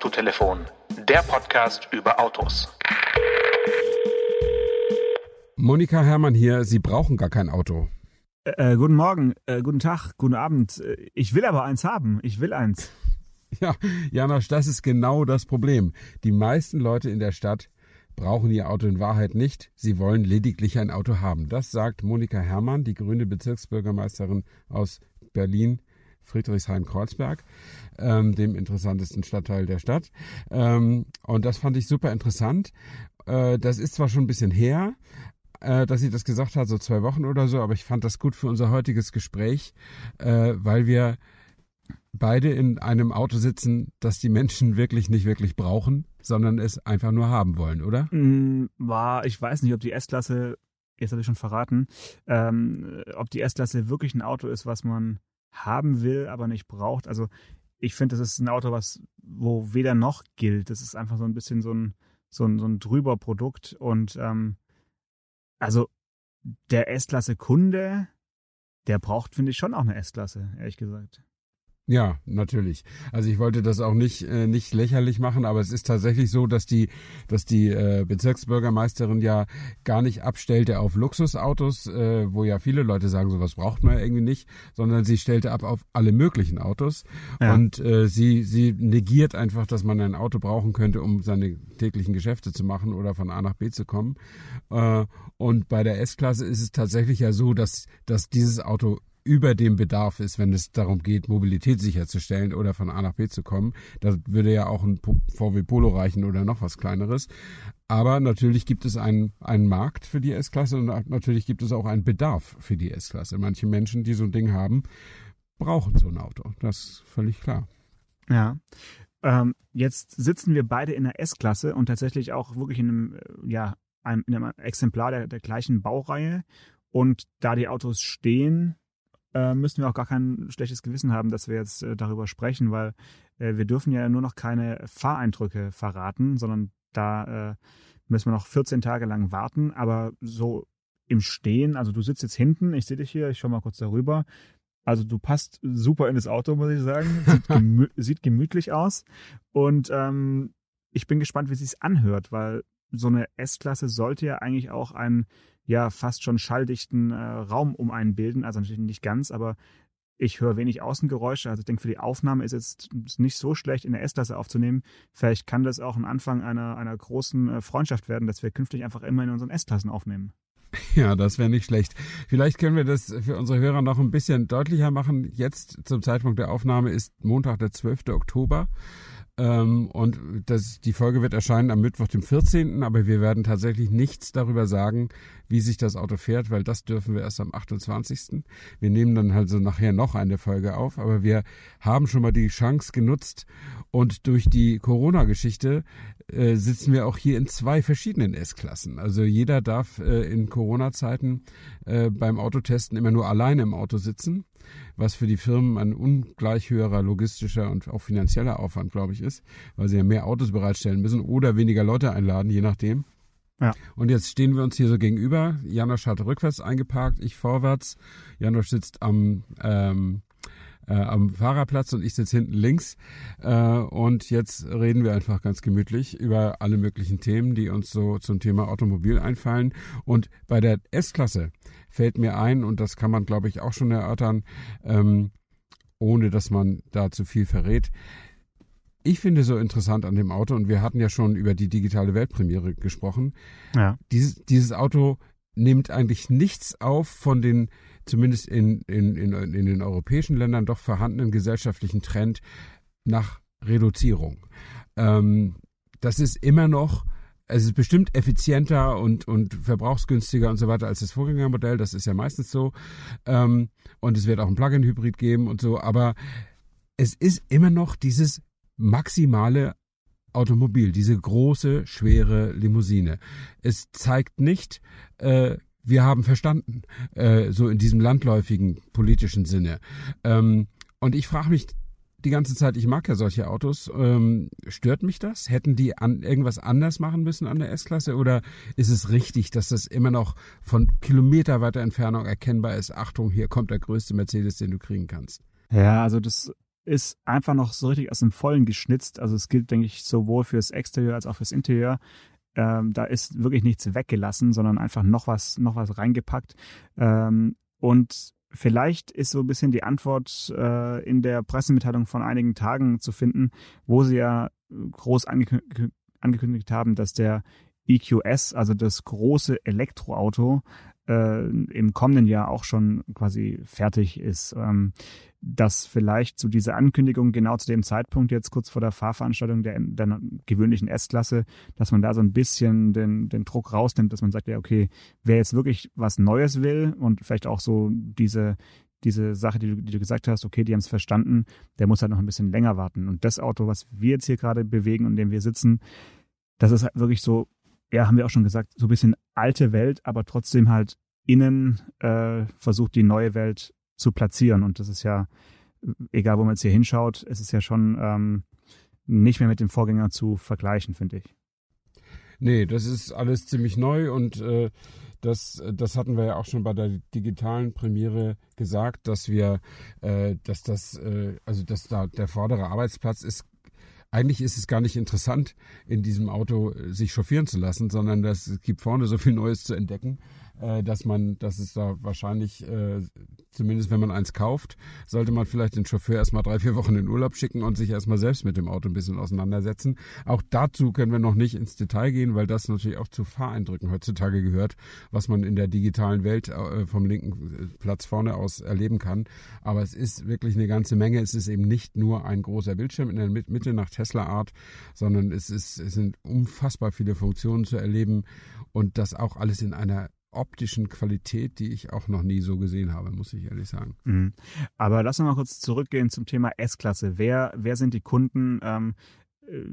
Autotelefon, der Podcast über Autos. Monika Herrmann hier, Sie brauchen gar kein Auto. Äh, guten Morgen, äh, guten Tag, guten Abend. Äh, ich will aber eins haben. Ich will eins. Ja, Janosch, das ist genau das Problem. Die meisten Leute in der Stadt brauchen ihr Auto in Wahrheit nicht. Sie wollen lediglich ein Auto haben. Das sagt Monika Herrmann, die grüne Bezirksbürgermeisterin aus Berlin, Friedrichshain-Kreuzberg, ähm, dem interessantesten Stadtteil der Stadt. Ähm, und das fand ich super interessant. Äh, das ist zwar schon ein bisschen her, äh, dass sie das gesagt hat, so zwei Wochen oder so, aber ich fand das gut für unser heutiges Gespräch, äh, weil wir beide in einem Auto sitzen, das die Menschen wirklich nicht wirklich brauchen, sondern es einfach nur haben wollen, oder? Mm, war, ich weiß nicht, ob die S-Klasse, jetzt habe ich schon verraten, ähm, ob die S-Klasse wirklich ein Auto ist, was man haben will, aber nicht braucht. Also ich finde, das ist ein Auto, was, wo weder noch gilt. Das ist einfach so ein bisschen so ein, so ein, so ein drüber Produkt. Und ähm, also der S-Klasse Kunde, der braucht, finde ich, schon auch eine S-Klasse, ehrlich gesagt. Ja, natürlich. Also ich wollte das auch nicht äh, nicht lächerlich machen, aber es ist tatsächlich so, dass die dass die äh, Bezirksbürgermeisterin ja gar nicht abstellte auf Luxusautos, äh, wo ja viele Leute sagen, sowas braucht man ja irgendwie nicht, sondern sie stellte ab auf alle möglichen Autos ja. und äh, sie sie negiert einfach, dass man ein Auto brauchen könnte, um seine täglichen Geschäfte zu machen oder von A nach B zu kommen. Äh, und bei der S-Klasse ist es tatsächlich ja so, dass dass dieses Auto über dem Bedarf ist, wenn es darum geht, Mobilität sicherzustellen oder von A nach B zu kommen. Da würde ja auch ein VW Polo reichen oder noch was kleineres. Aber natürlich gibt es einen, einen Markt für die S-Klasse und natürlich gibt es auch einen Bedarf für die S-Klasse. Manche Menschen, die so ein Ding haben, brauchen so ein Auto. Das ist völlig klar. Ja. Ähm, jetzt sitzen wir beide in der S-Klasse und tatsächlich auch wirklich in einem, äh, ja, einem, in einem Exemplar der, der gleichen Baureihe. Und da die Autos stehen, äh, müssen wir auch gar kein schlechtes Gewissen haben, dass wir jetzt äh, darüber sprechen, weil äh, wir dürfen ja nur noch keine Fahreindrücke verraten, sondern da äh, müssen wir noch 14 Tage lang warten. Aber so im Stehen, also du sitzt jetzt hinten, ich sehe dich hier, ich schaue mal kurz darüber. Also du passt super in das Auto, muss ich sagen. Sieht, gemü sieht gemütlich aus. Und ähm, ich bin gespannt, wie es sich anhört, weil so eine S-Klasse sollte ja eigentlich auch ein ja fast schon schalldichten äh, Raum um einen bilden. Also natürlich nicht ganz, aber ich höre wenig Außengeräusche. Also ich denke, für die Aufnahme ist es nicht so schlecht, in der S-Klasse aufzunehmen. Vielleicht kann das auch ein Anfang einer, einer großen äh, Freundschaft werden, dass wir künftig einfach immer in unseren S-Klassen aufnehmen. Ja, das wäre nicht schlecht. Vielleicht können wir das für unsere Hörer noch ein bisschen deutlicher machen. Jetzt zum Zeitpunkt der Aufnahme ist Montag, der 12. Oktober. Ähm, und das, die Folge wird erscheinen am Mittwoch, dem 14., aber wir werden tatsächlich nichts darüber sagen, wie sich das Auto fährt, weil das dürfen wir erst am 28. Wir nehmen dann halt so nachher noch eine Folge auf, aber wir haben schon mal die Chance genutzt und durch die Corona-Geschichte äh, sitzen wir auch hier in zwei verschiedenen S-Klassen. Also jeder darf äh, in Corona-Zeiten äh, beim Autotesten immer nur alleine im Auto sitzen was für die Firmen ein ungleich höherer logistischer und auch finanzieller Aufwand, glaube ich, ist, weil sie ja mehr Autos bereitstellen müssen oder weniger Leute einladen, je nachdem. Ja. Und jetzt stehen wir uns hier so gegenüber. Janosch hat rückwärts eingeparkt, ich vorwärts. Janosch sitzt am ähm, äh, am Fahrerplatz und ich sitze hinten links. Äh, und jetzt reden wir einfach ganz gemütlich über alle möglichen Themen, die uns so zum Thema Automobil einfallen. Und bei der S-Klasse fällt mir ein, und das kann man, glaube ich, auch schon erörtern, ähm, ohne dass man da zu viel verrät. Ich finde so interessant an dem Auto, und wir hatten ja schon über die digitale Weltpremiere gesprochen, ja. dieses, dieses Auto nimmt eigentlich nichts auf von den zumindest in, in, in, in den europäischen Ländern doch vorhandenen gesellschaftlichen Trend nach Reduzierung. Ähm, das ist immer noch, es ist bestimmt effizienter und, und verbrauchsgünstiger und so weiter als das Vorgängermodell, das ist ja meistens so. Ähm, und es wird auch ein Plug-in-Hybrid geben und so, aber es ist immer noch dieses maximale Automobil, diese große, schwere Limousine. Es zeigt nicht, äh, wir haben verstanden, äh, so in diesem landläufigen politischen Sinne. Ähm, und ich frage mich die ganze Zeit, ich mag ja solche Autos, ähm, stört mich das? Hätten die an, irgendwas anders machen müssen an der S-Klasse oder ist es richtig, dass das immer noch von kilometerweiter Entfernung erkennbar ist? Achtung, hier kommt der größte Mercedes, den du kriegen kannst. Ja, also das ist einfach noch so richtig aus dem Vollen geschnitzt. Also es gilt, denke ich, sowohl fürs Exterieur als auch fürs Interieur. Ähm, da ist wirklich nichts weggelassen, sondern einfach noch was, noch was reingepackt. Ähm, und vielleicht ist so ein bisschen die Antwort äh, in der Pressemitteilung von einigen Tagen zu finden, wo sie ja groß angekündigt, angekündigt haben, dass der EQS, also das große Elektroauto, äh, im kommenden Jahr auch schon quasi fertig ist. Ähm, dass vielleicht zu so dieser Ankündigung genau zu dem Zeitpunkt jetzt kurz vor der Fahrveranstaltung der, der gewöhnlichen S-Klasse, dass man da so ein bisschen den, den Druck rausnimmt, dass man sagt, ja, okay, wer jetzt wirklich was Neues will und vielleicht auch so diese, diese Sache, die du, die du gesagt hast, okay, die haben es verstanden, der muss halt noch ein bisschen länger warten. Und das Auto, was wir jetzt hier gerade bewegen und in dem wir sitzen, das ist halt wirklich so ja, haben wir auch schon gesagt, so ein bisschen alte Welt, aber trotzdem halt innen äh, versucht, die neue Welt zu platzieren. Und das ist ja, egal wo man jetzt hier hinschaut, es ist ja schon ähm, nicht mehr mit dem Vorgänger zu vergleichen, finde ich. Nee, das ist alles ziemlich neu und äh, das, das hatten wir ja auch schon bei der digitalen Premiere gesagt, dass wir, äh, dass das, äh, also dass da der vordere Arbeitsplatz ist eigentlich ist es gar nicht interessant, in diesem Auto äh, sich chauffieren zu lassen, sondern es gibt vorne so viel Neues zu entdecken äh, dass man, dass es da wahrscheinlich, äh, zumindest wenn man eins kauft, sollte man vielleicht den Chauffeur erstmal drei, vier Wochen in Urlaub schicken und sich erstmal selbst mit dem Auto ein bisschen auseinandersetzen. Auch dazu können wir noch nicht ins Detail gehen, weil das natürlich auch zu Fahreindrücken heutzutage gehört, was man in der digitalen Welt äh, vom linken Platz vorne aus erleben kann. Aber es ist wirklich eine ganze Menge. Es ist eben nicht nur ein großer Bildschirm in der Mitte nach Tesla-Art, sondern es, ist, es sind unfassbar viele Funktionen zu erleben und das auch alles in einer optischen Qualität, die ich auch noch nie so gesehen habe, muss ich ehrlich sagen. Mhm. Aber lass uns mal kurz zurückgehen zum Thema S-Klasse. Wer, wer sind die Kunden? Ähm, äh,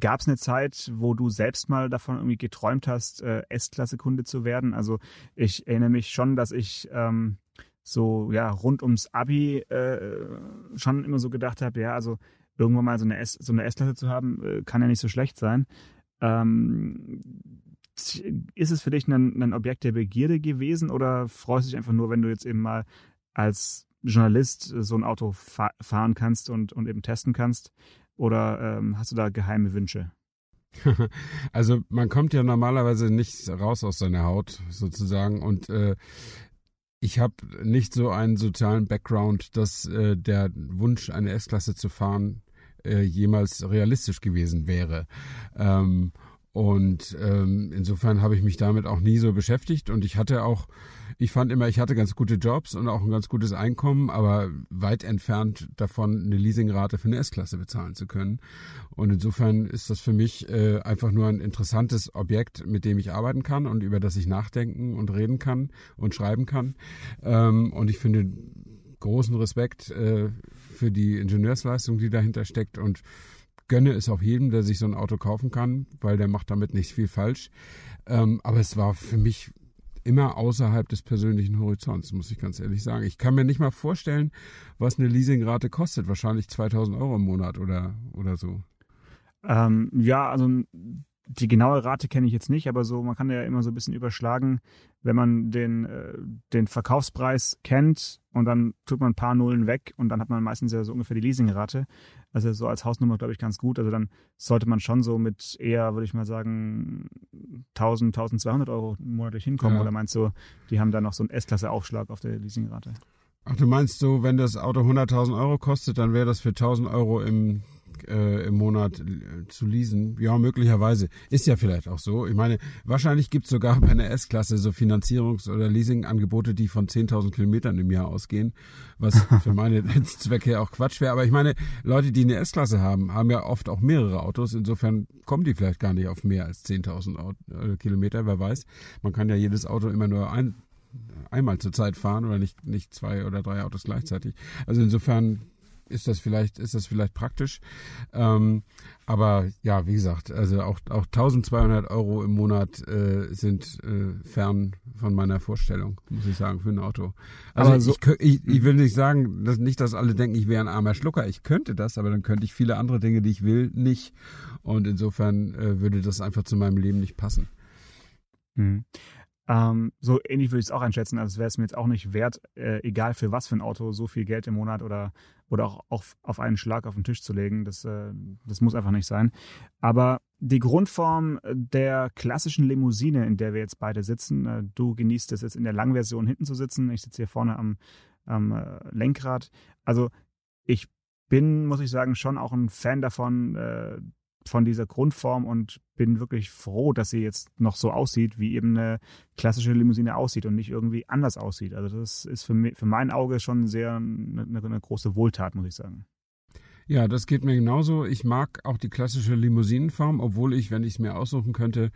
Gab es eine Zeit, wo du selbst mal davon irgendwie geträumt hast, äh, S-Klasse-Kunde zu werden? Also ich erinnere mich schon, dass ich ähm, so ja rund ums Abi äh, schon immer so gedacht habe, ja, also irgendwann mal so eine S-Klasse zu haben, äh, kann ja nicht so schlecht sein. Ähm, ist es für dich ein, ein Objekt der Begierde gewesen oder freust du dich einfach nur, wenn du jetzt eben mal als Journalist so ein Auto fa fahren kannst und, und eben testen kannst? Oder ähm, hast du da geheime Wünsche? Also man kommt ja normalerweise nicht raus aus seiner Haut sozusagen und äh, ich habe nicht so einen sozialen Background, dass äh, der Wunsch, eine S-Klasse zu fahren, äh, jemals realistisch gewesen wäre. Ähm, und ähm, insofern habe ich mich damit auch nie so beschäftigt. Und ich hatte auch, ich fand immer, ich hatte ganz gute Jobs und auch ein ganz gutes Einkommen, aber weit entfernt davon, eine Leasingrate für eine S-Klasse bezahlen zu können. Und insofern ist das für mich äh, einfach nur ein interessantes Objekt, mit dem ich arbeiten kann und über das ich nachdenken und reden kann und schreiben kann. Ähm, und ich finde großen Respekt äh, für die Ingenieursleistung, die dahinter steckt und gönne es auch jedem, der sich so ein Auto kaufen kann, weil der macht damit nicht viel falsch. Ähm, aber es war für mich immer außerhalb des persönlichen Horizonts, muss ich ganz ehrlich sagen. Ich kann mir nicht mal vorstellen, was eine Leasingrate kostet. Wahrscheinlich 2000 Euro im Monat oder, oder so. Ähm, ja, also die genaue Rate kenne ich jetzt nicht, aber so, man kann ja immer so ein bisschen überschlagen, wenn man den, äh, den Verkaufspreis kennt und dann tut man ein paar Nullen weg und dann hat man meistens ja so ungefähr die Leasingrate. Also so als Hausnummer, glaube ich, ganz gut. Also dann sollte man schon so mit eher, würde ich mal sagen, 1000, 1200 Euro monatlich hinkommen. Ja. Oder meinst du, die haben da noch so einen S-Klasse-Aufschlag auf der Leasingrate? Ach, du meinst so, wenn das Auto 100.000 Euro kostet, dann wäre das für 1.000 Euro im äh, im Monat äh, zu leasen. Ja, möglicherweise. Ist ja vielleicht auch so. Ich meine, wahrscheinlich gibt es sogar bei einer S-Klasse so Finanzierungs- oder Leasingangebote, die von 10.000 Kilometern im Jahr ausgehen, was für meine Zwecke auch Quatsch wäre. Aber ich meine, Leute, die eine S-Klasse haben, haben ja oft auch mehrere Autos. Insofern kommen die vielleicht gar nicht auf mehr als 10.000 äh, Kilometer, wer weiß. Man kann ja jedes Auto immer nur ein, einmal zur Zeit fahren oder nicht, nicht zwei oder drei Autos gleichzeitig. Also insofern ist das vielleicht, ist das vielleicht praktisch. Ähm, aber ja, wie gesagt, also auch, auch 1200 Euro im Monat äh, sind äh, fern von meiner Vorstellung, muss ich sagen, für ein Auto. Also aber so, ich, ich, ich will nicht sagen, dass nicht, dass alle denken, ich wäre ein armer Schlucker. Ich könnte das, aber dann könnte ich viele andere Dinge, die ich will, nicht. Und insofern äh, würde das einfach zu meinem Leben nicht passen. Mhm. Ähm, so ähnlich würde ich es auch einschätzen. Also wäre es mir jetzt auch nicht wert, äh, egal für was für ein Auto, so viel Geld im Monat oder, oder auch auf, auf einen Schlag auf den Tisch zu legen. Das, äh, das muss einfach nicht sein. Aber die Grundform der klassischen Limousine, in der wir jetzt beide sitzen, äh, du genießt es jetzt in der Langversion hinten zu sitzen. Ich sitze hier vorne am, am äh, Lenkrad. Also ich bin, muss ich sagen, schon auch ein Fan davon, äh, von dieser Grundform und bin wirklich froh, dass sie jetzt noch so aussieht, wie eben eine klassische Limousine aussieht und nicht irgendwie anders aussieht. Also das ist für, mich, für mein Auge schon sehr eine, eine große Wohltat, muss ich sagen. Ja, das geht mir genauso. Ich mag auch die klassische Limousinenform, obwohl ich, wenn ich es mir aussuchen könnte,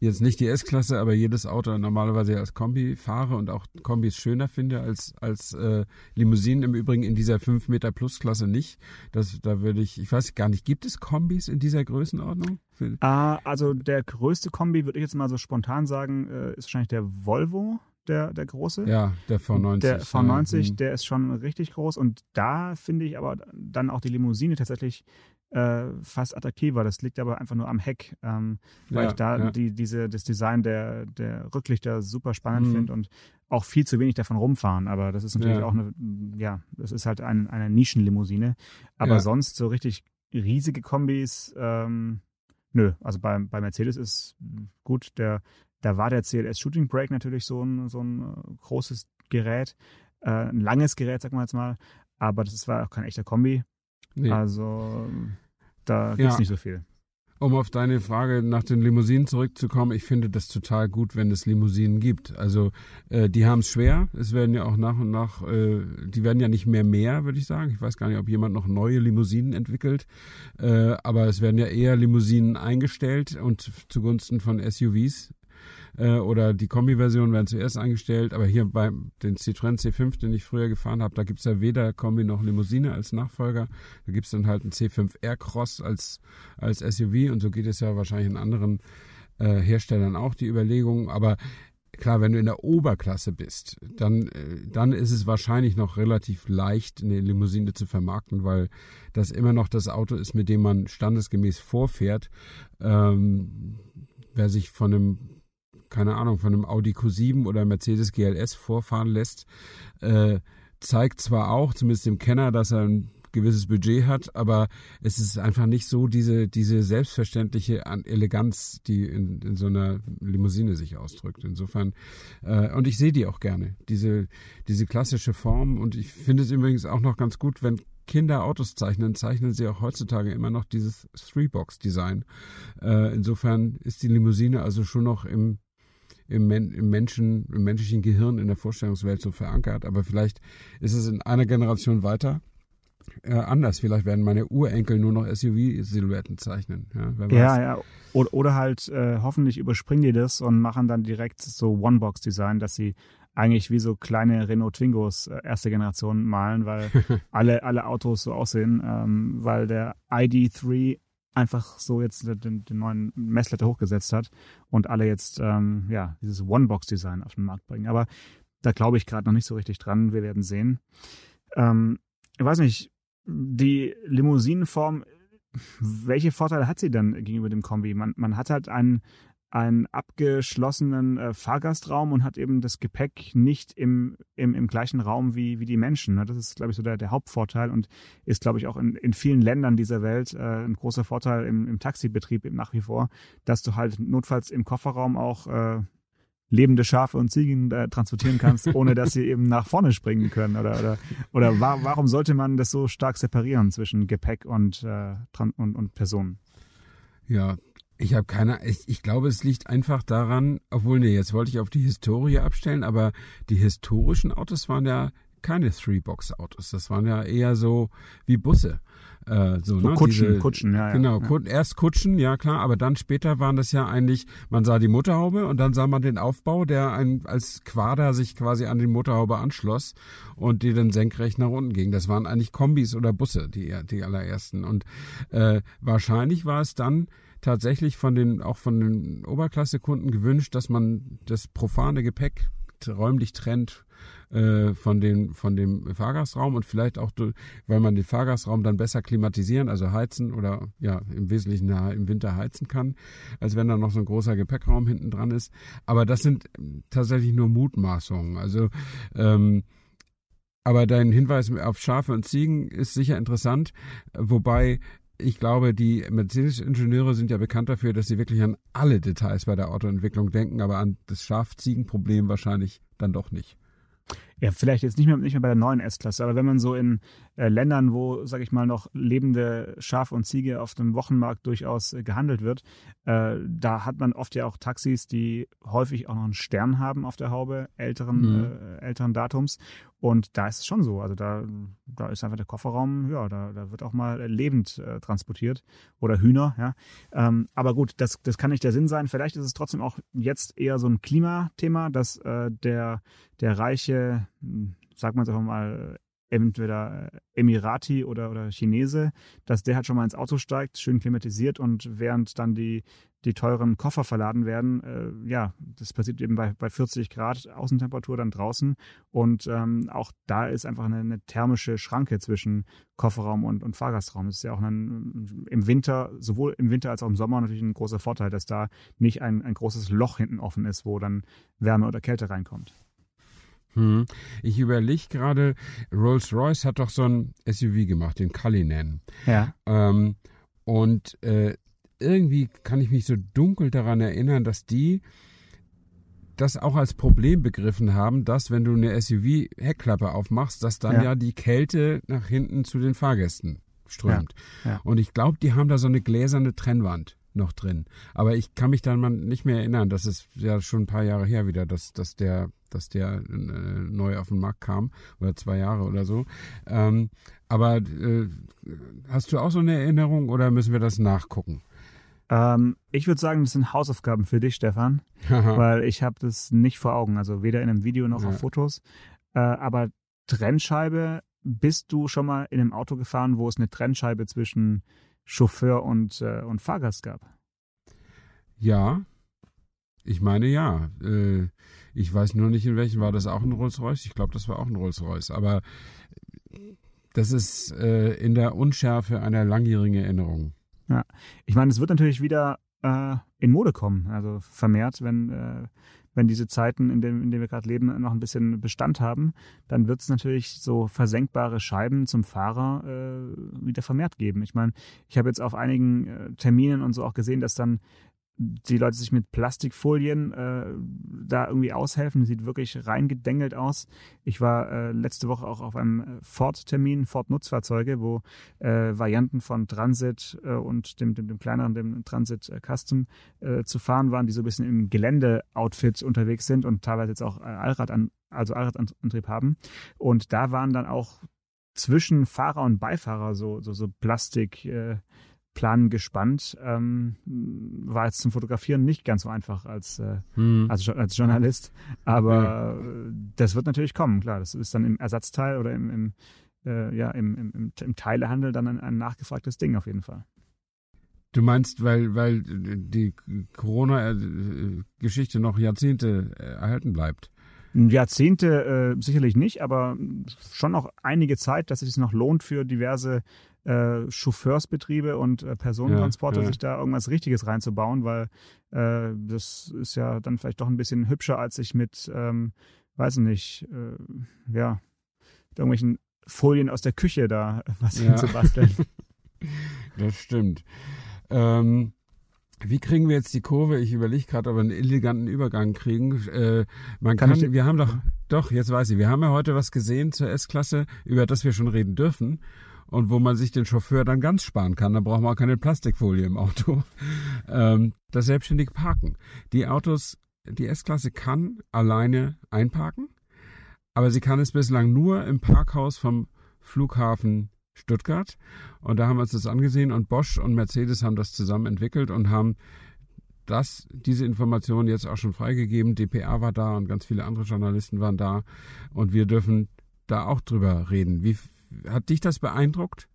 jetzt nicht die S-Klasse, aber jedes Auto normalerweise als Kombi fahre und auch Kombis schöner finde als, als äh, Limousinen. Im Übrigen in dieser 5 Meter Plus Klasse nicht. Das, da würde ich, ich weiß gar nicht, gibt es Kombis in dieser Größenordnung? Ah, also der größte Kombi, würde ich jetzt mal so spontan sagen, äh, ist wahrscheinlich der Volvo. Der, der große. Ja, der V90. Der V90, ja. der ist schon richtig groß. Und da finde ich aber dann auch die Limousine tatsächlich äh, fast attraktiver. Das liegt aber einfach nur am Heck, ähm, weil ja, ich da ja. die, diese, das Design der, der Rücklichter super spannend mhm. finde und auch viel zu wenig davon rumfahren. Aber das ist natürlich ja. auch eine, ja, das ist halt ein, eine Nischenlimousine. Aber sonst so richtig riesige Kombis, ähm, nö. Also bei, bei Mercedes ist gut, der, da war der CLS Shooting Brake natürlich so ein, so ein äh, großes Gerät, äh, ein langes Gerät, sagen wir jetzt mal. Aber das war auch kein echter Kombi. Nee. Also da gibt es ja. nicht so viel. Um auf deine Frage nach den Limousinen zurückzukommen, ich finde das total gut, wenn es Limousinen gibt. Also äh, die haben es schwer. Es werden ja auch nach und nach, äh, die werden ja nicht mehr mehr, würde ich sagen. Ich weiß gar nicht, ob jemand noch neue Limousinen entwickelt. Äh, aber es werden ja eher Limousinen eingestellt und zugunsten von SUVs äh, oder die Kombi-Version werden zuerst eingestellt. Aber hier bei den Citroën C5, den ich früher gefahren habe, da gibt es ja weder Kombi noch Limousine als Nachfolger. Da gibt es dann halt einen C5 Aircross als, als SUV und so geht es ja wahrscheinlich in anderen äh, Herstellern auch, die Überlegung. Aber klar, wenn du in der Oberklasse bist, dann, äh, dann ist es wahrscheinlich noch relativ leicht, eine Limousine zu vermarkten, weil das immer noch das Auto ist, mit dem man standesgemäß vorfährt. Ähm, wer sich von einem keine Ahnung, von einem Audi Q7 oder Mercedes GLS vorfahren lässt, äh, zeigt zwar auch, zumindest dem Kenner, dass er ein gewisses Budget hat, aber es ist einfach nicht so diese, diese selbstverständliche Eleganz, die in, in so einer Limousine sich ausdrückt. Insofern, äh, und ich sehe die auch gerne, diese, diese klassische Form. Und ich finde es übrigens auch noch ganz gut, wenn Kinder Autos zeichnen, zeichnen sie auch heutzutage immer noch dieses Three-Box-Design. Äh, insofern ist die Limousine also schon noch im im, Men im, Menschen, im menschlichen Gehirn, in der Vorstellungswelt so verankert. Aber vielleicht ist es in einer Generation weiter äh, anders. Vielleicht werden meine Urenkel nur noch SUV-Silhouetten zeichnen. Ja, ja, ja. Oder, oder halt äh, hoffentlich überspringen die das und machen dann direkt so One-Box-Design, dass sie eigentlich wie so kleine Renault Twingos äh, erste Generation malen, weil alle, alle Autos so aussehen, ähm, weil der ID3 einfach so jetzt den, den neuen Messletter hochgesetzt hat und alle jetzt ähm, ja dieses One-Box-Design auf den Markt bringen. Aber da glaube ich gerade noch nicht so richtig dran. Wir werden sehen. Ähm, ich weiß nicht, die Limousinenform, welche Vorteile hat sie denn gegenüber dem Kombi? Man, man hat halt einen, einen abgeschlossenen äh, Fahrgastraum und hat eben das Gepäck nicht im, im, im gleichen Raum wie, wie die Menschen. Ne? Das ist, glaube ich, so der, der Hauptvorteil und ist, glaube ich, auch in, in vielen Ländern dieser Welt äh, ein großer Vorteil im, im Taxibetrieb eben nach wie vor, dass du halt notfalls im Kofferraum auch äh, lebende Schafe und Ziegen äh, transportieren kannst, ohne dass sie eben nach vorne springen können? Oder, oder, oder wa warum sollte man das so stark separieren zwischen Gepäck und, äh, und, und Personen? Ja, ich habe keine, ich, ich glaube, es liegt einfach daran, obwohl, nee, jetzt wollte ich auf die Historie abstellen, aber die historischen Autos waren ja keine Three-Box-Autos. Das waren ja eher so wie Busse. Äh, so, so ne? Kutschen, Diese, Kutschen, ja. Genau, ja. erst Kutschen, ja klar, aber dann später waren das ja eigentlich, man sah die Motorhaube und dann sah man den Aufbau, der ein, als Quader sich quasi an die Motorhaube anschloss und die dann senkrecht nach unten ging. Das waren eigentlich Kombis oder Busse, die, die allerersten. Und äh, wahrscheinlich war es dann tatsächlich von den, auch von den Oberklassekunden gewünscht, dass man das profane Gepäck räumlich trennt äh, von, dem, von dem Fahrgastraum und vielleicht auch, weil man den Fahrgastraum dann besser klimatisieren, also heizen oder ja im Wesentlichen im Winter heizen kann, als wenn da noch so ein großer Gepäckraum hinten dran ist. Aber das sind tatsächlich nur Mutmaßungen. Also ähm, aber dein Hinweis auf Schafe und Ziegen ist sicher interessant, wobei ich glaube, die Mercedes-Ingenieure sind ja bekannt dafür, dass sie wirklich an alle Details bei der Autoentwicklung denken, aber an das Schaf-Ziegen-Problem wahrscheinlich dann doch nicht. Ja, vielleicht jetzt nicht mehr, nicht mehr bei der neuen S-Klasse, aber wenn man so in äh, Ländern, wo, sage ich mal, noch lebende Schafe und Ziege auf dem Wochenmarkt durchaus äh, gehandelt wird, äh, da hat man oft ja auch Taxis, die häufig auch noch einen Stern haben auf der Haube, älteren, mhm. Äh, älteren Datums. Und da ist es schon so. Also da, da ist einfach der Kofferraum, ja, da, da wird auch mal lebend äh, transportiert. Oder Hühner, ja. Ähm, aber gut, das, das kann nicht der Sinn sein. Vielleicht ist es trotzdem auch jetzt eher so ein Klimathema, dass äh, der, der reiche, hm, sag man es einfach mal, entweder Emirati oder, oder Chinese, dass der halt schon mal ins Auto steigt, schön klimatisiert und während dann die, die teuren Koffer verladen werden, äh, ja, das passiert eben bei, bei 40 Grad Außentemperatur dann draußen und ähm, auch da ist einfach eine, eine, thermische Schranke zwischen Kofferraum und, und Fahrgastraum. Das ist ja auch ein, im Winter, sowohl im Winter als auch im Sommer natürlich ein großer Vorteil, dass da nicht ein, ein großes Loch hinten offen ist, wo dann Wärme oder Kälte reinkommt. Hm. Ich überlege gerade, Rolls-Royce hat doch so ein SUV gemacht, den Cullinan. Ja. Ähm, und äh, irgendwie kann ich mich so dunkel daran erinnern, dass die das auch als Problem begriffen haben, dass wenn du eine SUV-Heckklappe aufmachst, dass dann ja. ja. die Kälte nach hinten zu den Fahrgästen strömt. Ja. Ja. Und ich glaube, die haben da so eine gläserne Trennwand noch drin. Aber ich kann mich dann mal nicht mehr erinnern, das ist ja schon ein paar Jahre her wieder, dass, dass der, dass der äh, neu auf den Markt kam, oder zwei Jahre oder so. Ähm, aber äh, hast du auch so eine Erinnerung oder müssen wir das nachgucken? Ähm, ich würde sagen, das sind Hausaufgaben für dich, Stefan, weil ich habe das nicht vor Augen, also weder in einem Video noch ja. auf Fotos. Äh, aber Trennscheibe, bist du schon mal in einem Auto gefahren, wo es eine Trennscheibe zwischen Chauffeur und, äh, und Fahrgast gab. Ja, ich meine ja. Äh, ich weiß nur nicht, in welchem war das auch ein Rolls-Royce. Ich glaube, das war auch ein Rolls-Royce. Aber das ist äh, in der Unschärfe einer langjährigen Erinnerung. Ja, ich meine, es wird natürlich wieder äh, in Mode kommen. Also vermehrt, wenn äh, wenn diese Zeiten, in denen, in denen wir gerade leben, noch ein bisschen Bestand haben, dann wird es natürlich so versenkbare Scheiben zum Fahrer äh, wieder vermehrt geben. Ich meine, ich habe jetzt auf einigen äh, Terminen und so auch gesehen, dass dann die Leute sich mit Plastikfolien äh, da irgendwie aushelfen. Sieht wirklich reingedengelt aus. Ich war äh, letzte Woche auch auf einem äh, Ford-Termin, Ford-Nutzfahrzeuge, wo äh, Varianten von Transit äh, und dem, dem, dem kleineren, dem Transit äh, Custom zu fahren waren, die so ein bisschen im Gelände-Outfit unterwegs sind und teilweise jetzt auch Allrad an, also Allradantrieb haben. Und da waren dann auch zwischen Fahrer und Beifahrer so, so, so Plastik, äh, Plan gespannt. Ähm, war jetzt zum Fotografieren nicht ganz so einfach als, äh, hm. als, als, Journalist. Aber ja. das wird natürlich kommen, klar. Das ist dann im Ersatzteil oder im, im, äh, ja, im, im, im Teilehandel dann ein, ein nachgefragtes Ding auf jeden Fall. Du meinst, weil, weil die Corona-Geschichte noch Jahrzehnte erhalten bleibt? Jahrzehnte äh, sicherlich nicht, aber schon noch einige Zeit, dass es sich noch lohnt für diverse äh, Chauffeursbetriebe und äh, Personentransporter, ja, ja. sich da irgendwas Richtiges reinzubauen, weil äh, das ist ja dann vielleicht doch ein bisschen hübscher, als sich mit, ähm, weiß nicht, äh, ja, irgendwelchen Folien aus der Küche da was ja. hinzubasteln. das stimmt. Ähm, wie kriegen wir jetzt die Kurve? Ich überlege gerade, ob wir einen eleganten Übergang kriegen. Äh, man kann, kann wir haben doch, doch, jetzt weiß ich, wir haben ja heute was gesehen zur S-Klasse, über das wir schon reden dürfen und wo man sich den Chauffeur dann ganz sparen kann. Da braucht man auch keine Plastikfolie im Auto. Ähm, das selbstständige Parken. Die Autos, die S-Klasse kann alleine einparken, aber sie kann es bislang nur im Parkhaus vom Flughafen Stuttgart. Und da haben wir uns das angesehen und Bosch und Mercedes haben das zusammen entwickelt und haben das, diese Information jetzt auch schon freigegeben. DPA war da und ganz viele andere Journalisten waren da und wir dürfen da auch drüber reden. Wie, hat dich das beeindruckt?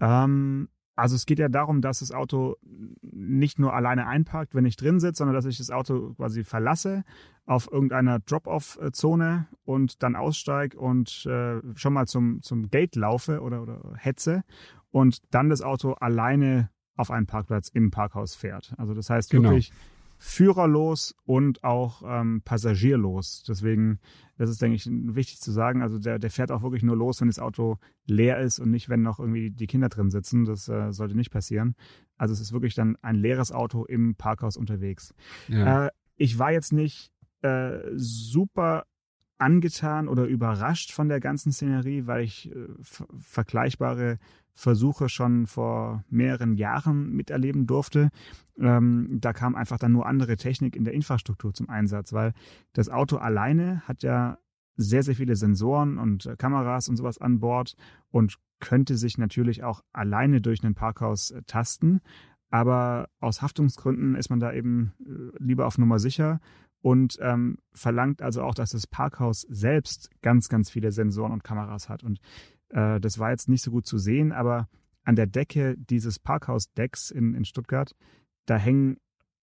Ähm, Also es geht ja darum, dass das Auto nicht nur alleine einparkt, wenn ich drin sitze, sondern dass ich das Auto quasi verlasse auf irgendeiner Drop-off-Zone und dann aussteige und äh, schon mal zum, zum Gate laufe oder, oder hetze und dann das Auto alleine auf einen Parkplatz im Parkhaus fährt. Also das heißt Genau. wirklich führerlos und auch ähm, passagierlos. Deswegen, das ist, denke ich, wichtig zu sagen. Also der, der fährt auch wirklich nur los, wenn das Auto leer ist und nicht, wenn noch irgendwie die Kinder drin sitzen. Das äh, sollte nicht passieren. Also es ist wirklich dann ein leeres Auto im Parkhaus unterwegs. Ja. Äh, ich war jetzt nicht äh, super angetan oder überrascht von der ganzen Szenerie, weil ich äh, ver vergleichbare Versuche schon vor mehreren Jahren miterleben durfte. Ähm, da kam einfach dann nur andere Technik in der Infrastruktur zum Einsatz, weil das Auto alleine hat ja sehr, sehr viele Sensoren und äh, Kameras und sowas an Bord und könnte sich natürlich auch alleine durch ein Parkhaus äh, tasten. Aber aus Haftungsgründen ist man da eben äh, lieber auf Nummer sicher und ähm, verlangt also auch, dass das Parkhaus selbst ganz, ganz viele Sensoren und Kameras hat. Und äh, das war jetzt nicht so gut zu sehen, aber an der Decke dieses Parkhausdecks in, in Stuttgart, da hängen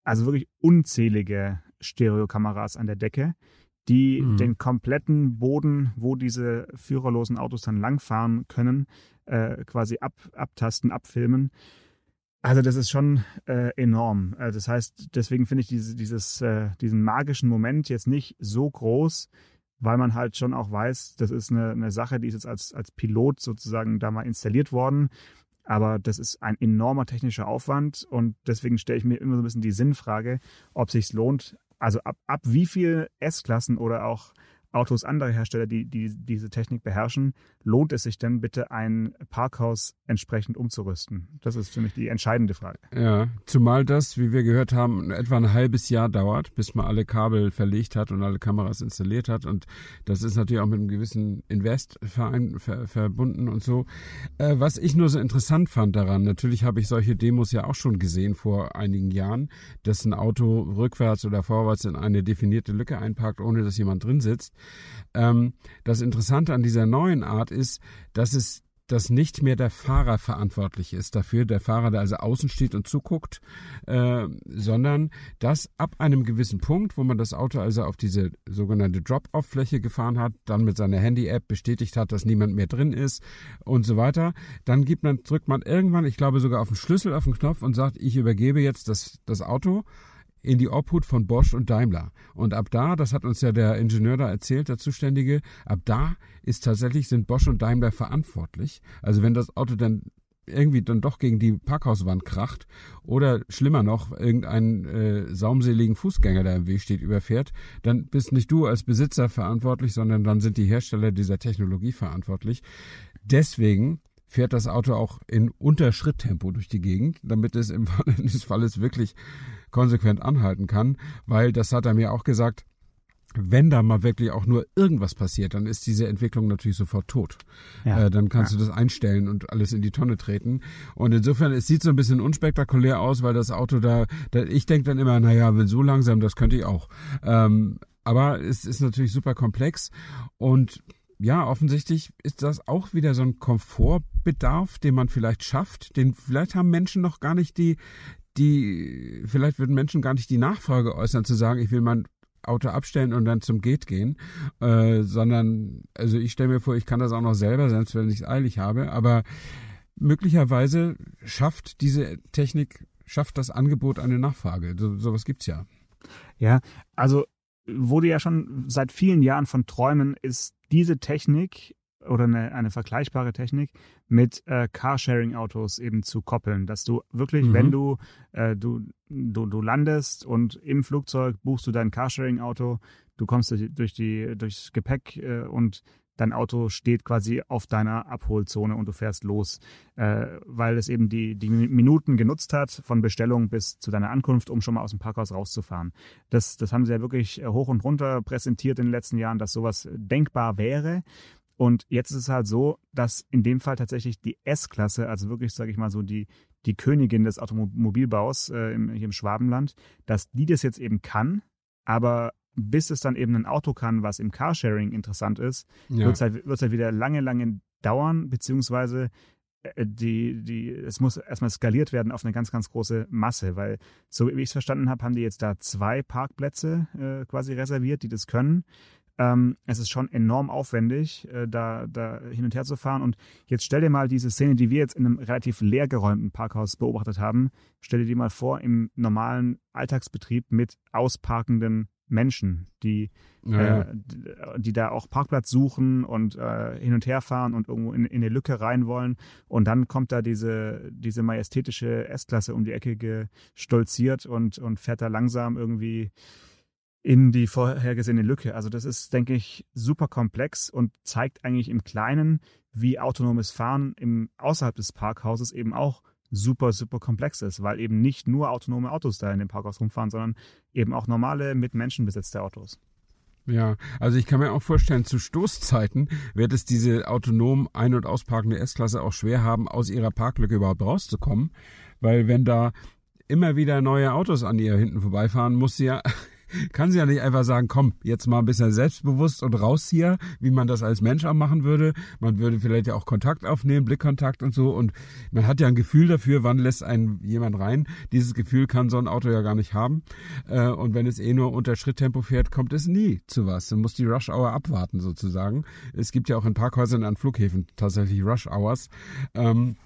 also wirklich unzählige Stereokameras an der Decke, die Mhm. den kompletten Boden, wo diese führerlosen Autos dann langfahren können, äh, quasi ab, abtasten, abfilmen. Also das ist schon äh, enorm. Also das heißt, deswegen finde ich diese, dieses, äh, diesen magischen Moment jetzt nicht so groß, weil man halt schon auch weiß, das ist eine, eine Sache, die ist jetzt als, als Pilot sozusagen da mal installiert worden. Aber das ist ein enormer technischer Aufwand und deswegen stelle ich mir immer so ein bisschen die Sinnfrage, ob sich lohnt, also ab, ab wie viel S-Klassen oder auch Autos anderer Hersteller, die, die diese Technik beherrschen, lohnt es sich denn bitte ein Parkhaus entsprechend umzurüsten? Das ist für mich die entscheidende Frage. Ja, zumal das, wie wir gehört haben, etwa ein halbes Jahr dauert, bis man alle Kabel verlegt hat und alle Kameras installiert hat. Und das ist natürlich auch mit einem gewissen Investverein ver, verbunden und so. Äh, was ich nur so interessant fand daran, natürlich habe ich solche Demos ja auch schon gesehen vor einigen Jahren, dass ein Auto rückwärts oder vorwärts in eine definierte Lücke einparkt, ohne dass jemand drin sitzt. Ähm, das Interessante an dieser neuen Art ist, dass es dass nicht mehr der Fahrer verantwortlich ist dafür, der Fahrer, der also außen steht und zuguckt, äh, sondern dass ab einem gewissen Punkt, wo man das Auto also auf diese sogenannte Drop-off-Fläche gefahren hat, dann mit seiner Handy-App bestätigt hat, dass niemand mehr drin ist und so weiter, dann gibt man, drückt man irgendwann, ich glaube sogar auf den Schlüssel, auf den Knopf und sagt, ich übergebe jetzt das, das Auto in die Obhut von Bosch und Daimler. Und ab da, das hat uns ja der Ingenieur da erzählt, der Zuständige, ab da ist tatsächlich, sind Bosch und Daimler verantwortlich. Also wenn das Auto dann irgendwie dann doch gegen die Parkhauswand kracht oder schlimmer noch irgendeinen äh, saumseligen Fußgänger, der im Weg steht, überfährt, dann bist nicht du als Besitzer verantwortlich, sondern dann sind die Hersteller dieser Technologie verantwortlich. Deswegen fährt das Auto auch in Unterschritttempo durch die Gegend, damit es im Fall des Falles wirklich konsequent anhalten kann, weil das hat er mir auch gesagt, wenn da mal wirklich auch nur irgendwas passiert, dann ist diese Entwicklung natürlich sofort tot. Ja. Äh, dann kannst Ja. du das einstellen und alles in die Tonne treten. Und insofern, es sieht so ein bisschen unspektakulär aus, weil das Auto da, da ich denke dann immer, naja, wenn so langsam, das könnte ich auch. Ähm, aber es ist natürlich super komplex und ja, offensichtlich ist das auch wieder so ein Komfortbedarf, den man vielleicht schafft, den vielleicht haben Menschen noch gar nicht die, die, vielleicht würden Menschen gar nicht die Nachfrage äußern, zu sagen, ich will mein Auto abstellen und dann zum Gate gehen, äh, sondern, also ich stelle mir vor, ich kann das auch noch selber, selbst wenn ich es eilig habe, aber möglicherweise schafft diese Technik, schafft das Angebot eine Nachfrage. So, sowas gibt's ja. Ja, also die ja schon seit vielen Jahren von träumen, ist diese Technik oder eine, eine vergleichbare Technik mit äh, Carsharing-Autos eben zu koppeln, dass du wirklich, Mhm. wenn du, äh, du, du, du landest und im Flugzeug buchst du dein Carsharing-Auto, du kommst durch, durch die, durchs Gepäck äh, und dein Auto steht quasi auf deiner Abholzone und du fährst los, äh, weil es eben die, die Minuten genutzt hat von Bestellung bis zu deiner Ankunft, um schon mal aus dem Parkhaus rauszufahren. Das, das haben sie ja wirklich äh, hoch und runter präsentiert in den letzten Jahren, dass sowas denkbar wäre. Und jetzt ist es halt so, dass in dem Fall tatsächlich die S-Klasse, also wirklich, sage ich mal so, die, die Königin des Automobilbaus äh, im, hier im Schwabenland, dass die das jetzt eben kann, aber bis es dann eben ein Auto kann, was im Carsharing interessant ist, Ja. wird es halt, wird's halt wieder lange, lange dauern, beziehungsweise äh, die, die, es muss erstmal skaliert werden auf eine ganz, ganz große Masse, weil so wie ich es verstanden habe, haben die jetzt da zwei Parkplätze äh, quasi reserviert, die das können. Ähm, es ist schon enorm aufwendig, äh, da, da hin und her zu fahren. Und jetzt stell dir mal diese Szene, die wir jetzt in einem relativ leergeräumten Parkhaus beobachtet haben, stell dir die mal vor im normalen Alltagsbetrieb mit ausparkenden Menschen, die, ja. äh, die da auch Parkplatz suchen und äh, hin und her fahren und irgendwo in, in eine Lücke rein wollen. Und dann kommt da diese, diese majestätische S-Klasse um die Ecke gestolziert und, und fährt da langsam irgendwie in die vorhergesehene Lücke. Also das ist, denke ich, super komplex und zeigt eigentlich im Kleinen, wie autonomes Fahren im außerhalb des Parkhauses eben auch super, super komplex ist, weil eben nicht nur autonome Autos da in dem Parkhaus rumfahren, sondern eben auch normale mit Menschen besetzte Autos. Ja, also ich kann mir auch vorstellen, zu Stoßzeiten wird es diese autonom ein- und ausparkende S-Klasse auch schwer haben, aus ihrer Parklücke überhaupt rauszukommen, weil wenn da immer wieder neue Autos an ihr hinten vorbeifahren, muss sie ja kann sie ja nicht einfach sagen, komm, jetzt mal ein bisschen selbstbewusst und raus hier, wie man das als Mensch auch machen würde. Man würde vielleicht ja auch Kontakt aufnehmen, Blickkontakt und so. Und man hat ja ein Gefühl dafür, wann lässt einen jemand rein. Dieses Gefühl kann so ein Auto ja gar nicht haben. Äh, und wenn es eh nur unter Schritttempo fährt, kommt es nie zu was. Dann muss die Rush Hour abwarten sozusagen. Es gibt ja auch in Parkhäusern an Flughäfen tatsächlich Rush Hours. Ähm,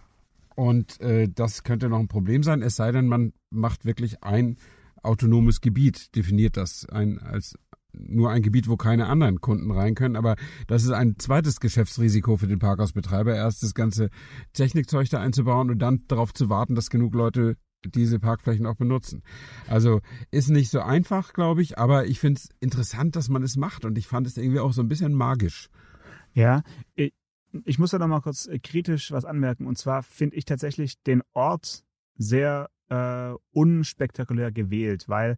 und äh, das könnte noch ein Problem sein, es sei denn, man macht wirklich ein autonomes Gebiet, definiert das ein, als nur ein Gebiet, wo keine anderen Kunden rein können. Aber das ist ein zweites Geschäftsrisiko für den Parkhausbetreiber. Erst das ganze Technikzeug da einzubauen und dann darauf zu warten, dass genug Leute diese Parkflächen auch benutzen. Also ist nicht so einfach, glaube ich, aber ich finde es interessant, dass man es macht und ich fand es irgendwie auch so ein bisschen magisch. Ja, ich, muss da noch mal kurz kritisch was anmerken und zwar finde ich tatsächlich den Ort sehr äh, unspektakulär gewählt, weil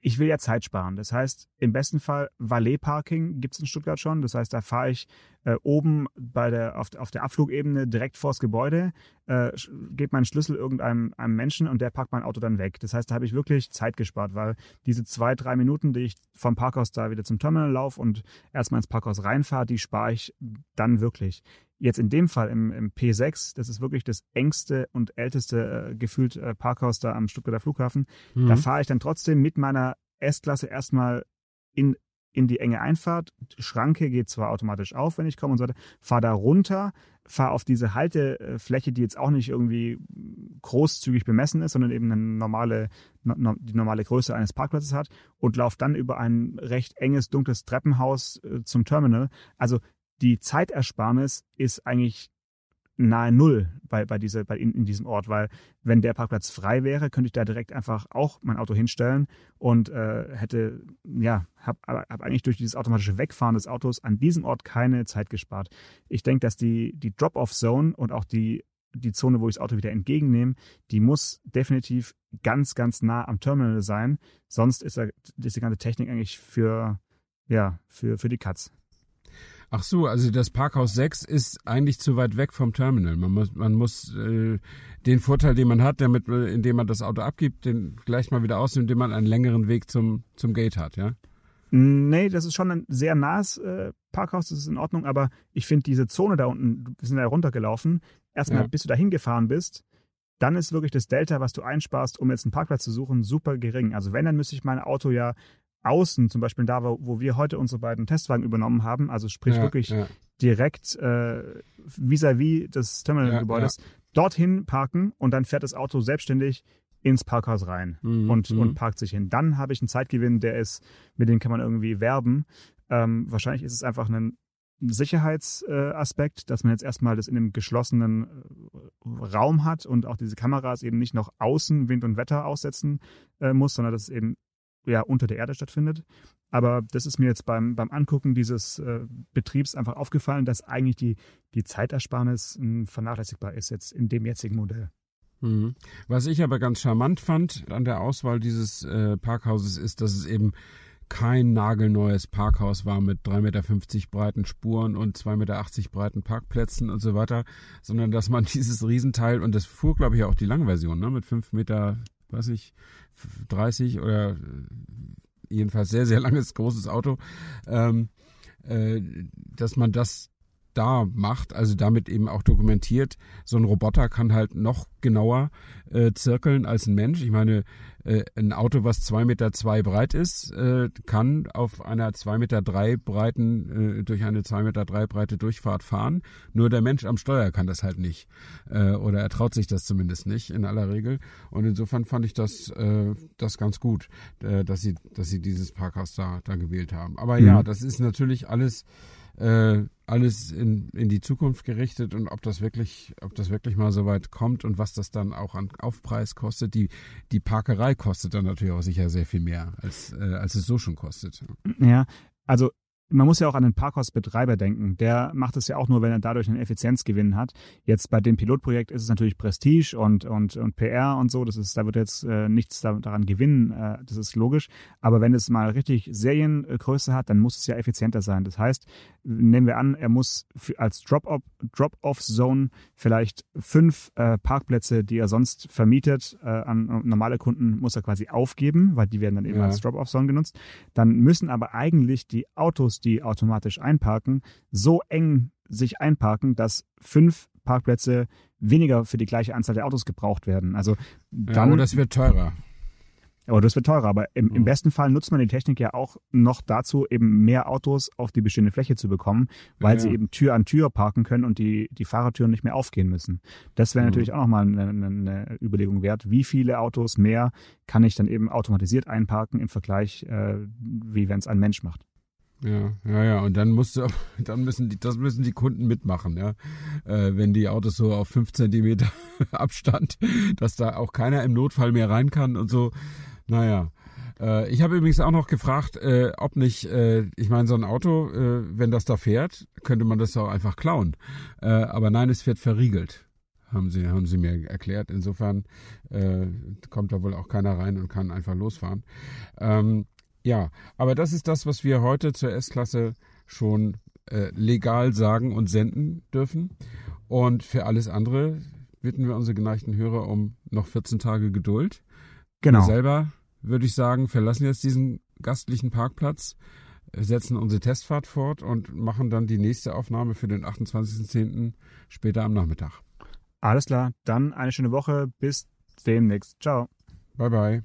ich will ja Zeit sparen. Das heißt, im besten Fall Valet-Parking gibt es in Stuttgart schon. Das heißt, da fahre ich äh, oben bei der, auf, auf der Abflugebene direkt vors Gebäude, äh, gebe meinen Schlüssel irgendeinem einem Menschen und der packt mein Auto dann weg. Das heißt, da habe ich wirklich Zeit gespart, weil diese zwei, drei Minuten, die ich vom Parkhaus da wieder zum Terminal laufe und erstmal ins Parkhaus reinfahre, die spare ich dann wirklich. Jetzt in dem Fall im, im P6, das ist wirklich das engste und älteste äh, gefühlt äh, Parkhaus da am Stuttgarter Flughafen. Mhm. Da fahre ich dann trotzdem mit meiner S-Klasse erstmal in, in die enge Einfahrt. Die Schranke geht zwar automatisch auf, wenn ich komme und so weiter. Fahre da runter, fahre auf diese Haltefläche, die jetzt auch nicht irgendwie großzügig bemessen ist, sondern eben eine normale, no, die normale Größe eines Parkplatzes hat und laufe dann über ein recht enges, dunkles Treppenhaus äh, zum Terminal. Also die Zeitersparnis ist eigentlich nahe Null bei, bei, dieser, bei in, in, diesem Ort, weil wenn der Parkplatz frei wäre, könnte ich da direkt einfach auch mein Auto hinstellen und äh, hätte, ja, habe hab eigentlich durch dieses automatische Wegfahren des Autos an diesem Ort keine Zeit gespart. Ich denke, dass die, die Drop-off-Zone und auch die, die Zone, wo ich das Auto wieder entgegennehme, die muss definitiv ganz, ganz nah am Terminal sein. Sonst ist, da, ist die ganze Technik eigentlich für, ja, für, für die Katz. Ach so, also das Parkhaus 6 ist eigentlich zu weit weg vom Terminal. Man muss, man muss äh, den Vorteil, den man hat, damit, indem man das Auto abgibt, den gleich mal wieder ausnimmt, indem man einen längeren Weg zum, zum Gate hat, ja? Nee, das ist schon ein sehr nahes äh, Parkhaus, das ist in Ordnung, aber ich finde diese Zone da unten, wir sind da runtergelaufen, erstmal ja. bis du da hingefahren bist, dann ist wirklich das Delta, was du einsparst, um jetzt einen Parkplatz zu suchen, super gering. Also wenn, dann müsste ich mein Auto ja außen, zum Beispiel da, wo, wo wir heute unsere beiden Testwagen übernommen haben, also sprich ja, wirklich ja. direkt äh, vis-à-vis des Terminalgebäudes, ja, dorthin parken und dann fährt das Auto selbstständig ins Parkhaus rein mhm, und, mhm. und parkt sich hin. Dann habe ich einen Zeitgewinn, der ist, mit dem kann man irgendwie werben. Ähm, wahrscheinlich ist es einfach ein Sicherheitsaspekt, äh, dass man jetzt erstmal das in einem geschlossenen äh, Raum hat und auch diese Kameras eben nicht noch außen Wind und Wetter aussetzen äh, muss, sondern dass es eben ja unter der Erde stattfindet. Aber das ist mir jetzt beim, beim Angucken dieses äh, Betriebs einfach aufgefallen, dass eigentlich die, die Zeitersparnis äh, vernachlässigbar ist jetzt in dem jetzigen Modell. Mhm. Was ich aber ganz charmant fand an der Auswahl dieses äh, Parkhauses ist, dass es eben kein nagelneues Parkhaus war mit 3,50 Meter breiten Spuren und 2,80 Meter breiten Parkplätzen und so weiter, sondern dass man dieses Riesenteil, und das fuhr, glaube ich, auch die Langversion, ne, mit 5 Meter, weiß ich, 30 oder äh, jedenfalls sehr, sehr langes, großes Auto, ähm, äh, dass man das da macht, also damit eben auch dokumentiert, so ein Roboter kann halt noch genauer äh, zirkeln als ein Mensch. Ich meine, ein Auto, was zwei Meter zwei breit ist, äh, kann auf einer zwei Meter drei breiten, äh, durch eine zwei Meter drei breite Durchfahrt fahren. Nur der Mensch am Steuer kann das halt nicht. Äh, oder er traut sich das zumindest nicht in aller Regel. Und insofern fand ich das, äh, das ganz gut, äh, dass sie, dass sie dieses Parkhaus da, da gewählt haben. Aber mhm. ja, das ist natürlich alles äh, alles in, in die Zukunft gerichtet und ob das wirklich, ob das wirklich mal so weit kommt und was das dann auch an Aufpreis kostet. Die, die Parkerei kostet dann natürlich auch sicher sehr viel mehr, als, äh, als es so schon kostet. Ja, also man muss ja auch an den Parkhausbetreiber denken. Der macht es ja auch nur, wenn er dadurch einen Effizienzgewinn hat. Jetzt bei dem Pilotprojekt ist es natürlich Prestige und, und, und PR und so. Das ist, da wird jetzt äh, nichts da, daran gewinnen. Äh, das ist logisch. Aber wenn es mal richtig Seriengröße hat, dann muss es ja effizienter sein. Das heißt, nehmen wir an, er muss als Drop-off-Zone vielleicht fünf äh, Parkplätze, die er sonst vermietet, äh, an normale Kunden, muss er quasi aufgeben, weil die werden dann eben ja. als Drop-off-Zone genutzt. Dann müssen aber eigentlich die Autos, die automatisch einparken, so eng sich einparken, dass fünf Parkplätze weniger für die gleiche Anzahl der Autos gebraucht werden. Also dann. Ja, oh, das wird teurer. Aber das wird teurer. Aber im, im, mhm. besten Fall nutzt man die Technik ja auch noch dazu, eben mehr Autos auf die bestehende Fläche zu bekommen, weil ja. sie eben Tür an Tür parken können und die, die Fahrertüren nicht mehr aufgehen müssen. Das wäre mhm. natürlich auch nochmal eine, eine Überlegung wert. Wie viele Autos mehr kann ich dann eben automatisiert einparken im Vergleich, äh, wie wenn es ein Mensch macht? Ja, ja, ja. Und dann musst du, dann müssen die, das müssen die Kunden mitmachen, ja. Äh, wenn die Autos so auf fünf Zentimeter Abstand, dass da auch keiner im Notfall mehr rein kann und so. Naja. Äh, ich habe übrigens auch noch gefragt, äh, ob nicht, äh, ich meine, so ein Auto, äh, wenn das da fährt, könnte man das auch einfach klauen. Äh, aber nein, es wird verriegelt haben sie, haben sie mir erklärt. Insofern äh, kommt da wohl auch keiner rein und kann einfach losfahren. Ähm, ja, aber das ist das, was wir heute zur S-Klasse schon äh, legal sagen und senden dürfen. Und für alles andere bitten wir unsere geneigten Hörer um noch 14 Tage Geduld. Genau. Wir selber, würde ich sagen, verlassen jetzt diesen gastlichen Parkplatz, setzen unsere Testfahrt fort und machen dann die nächste Aufnahme für den 28.10. später am Nachmittag. Alles klar, dann eine schöne Woche. Bis demnächst. Ciao. Bye bye.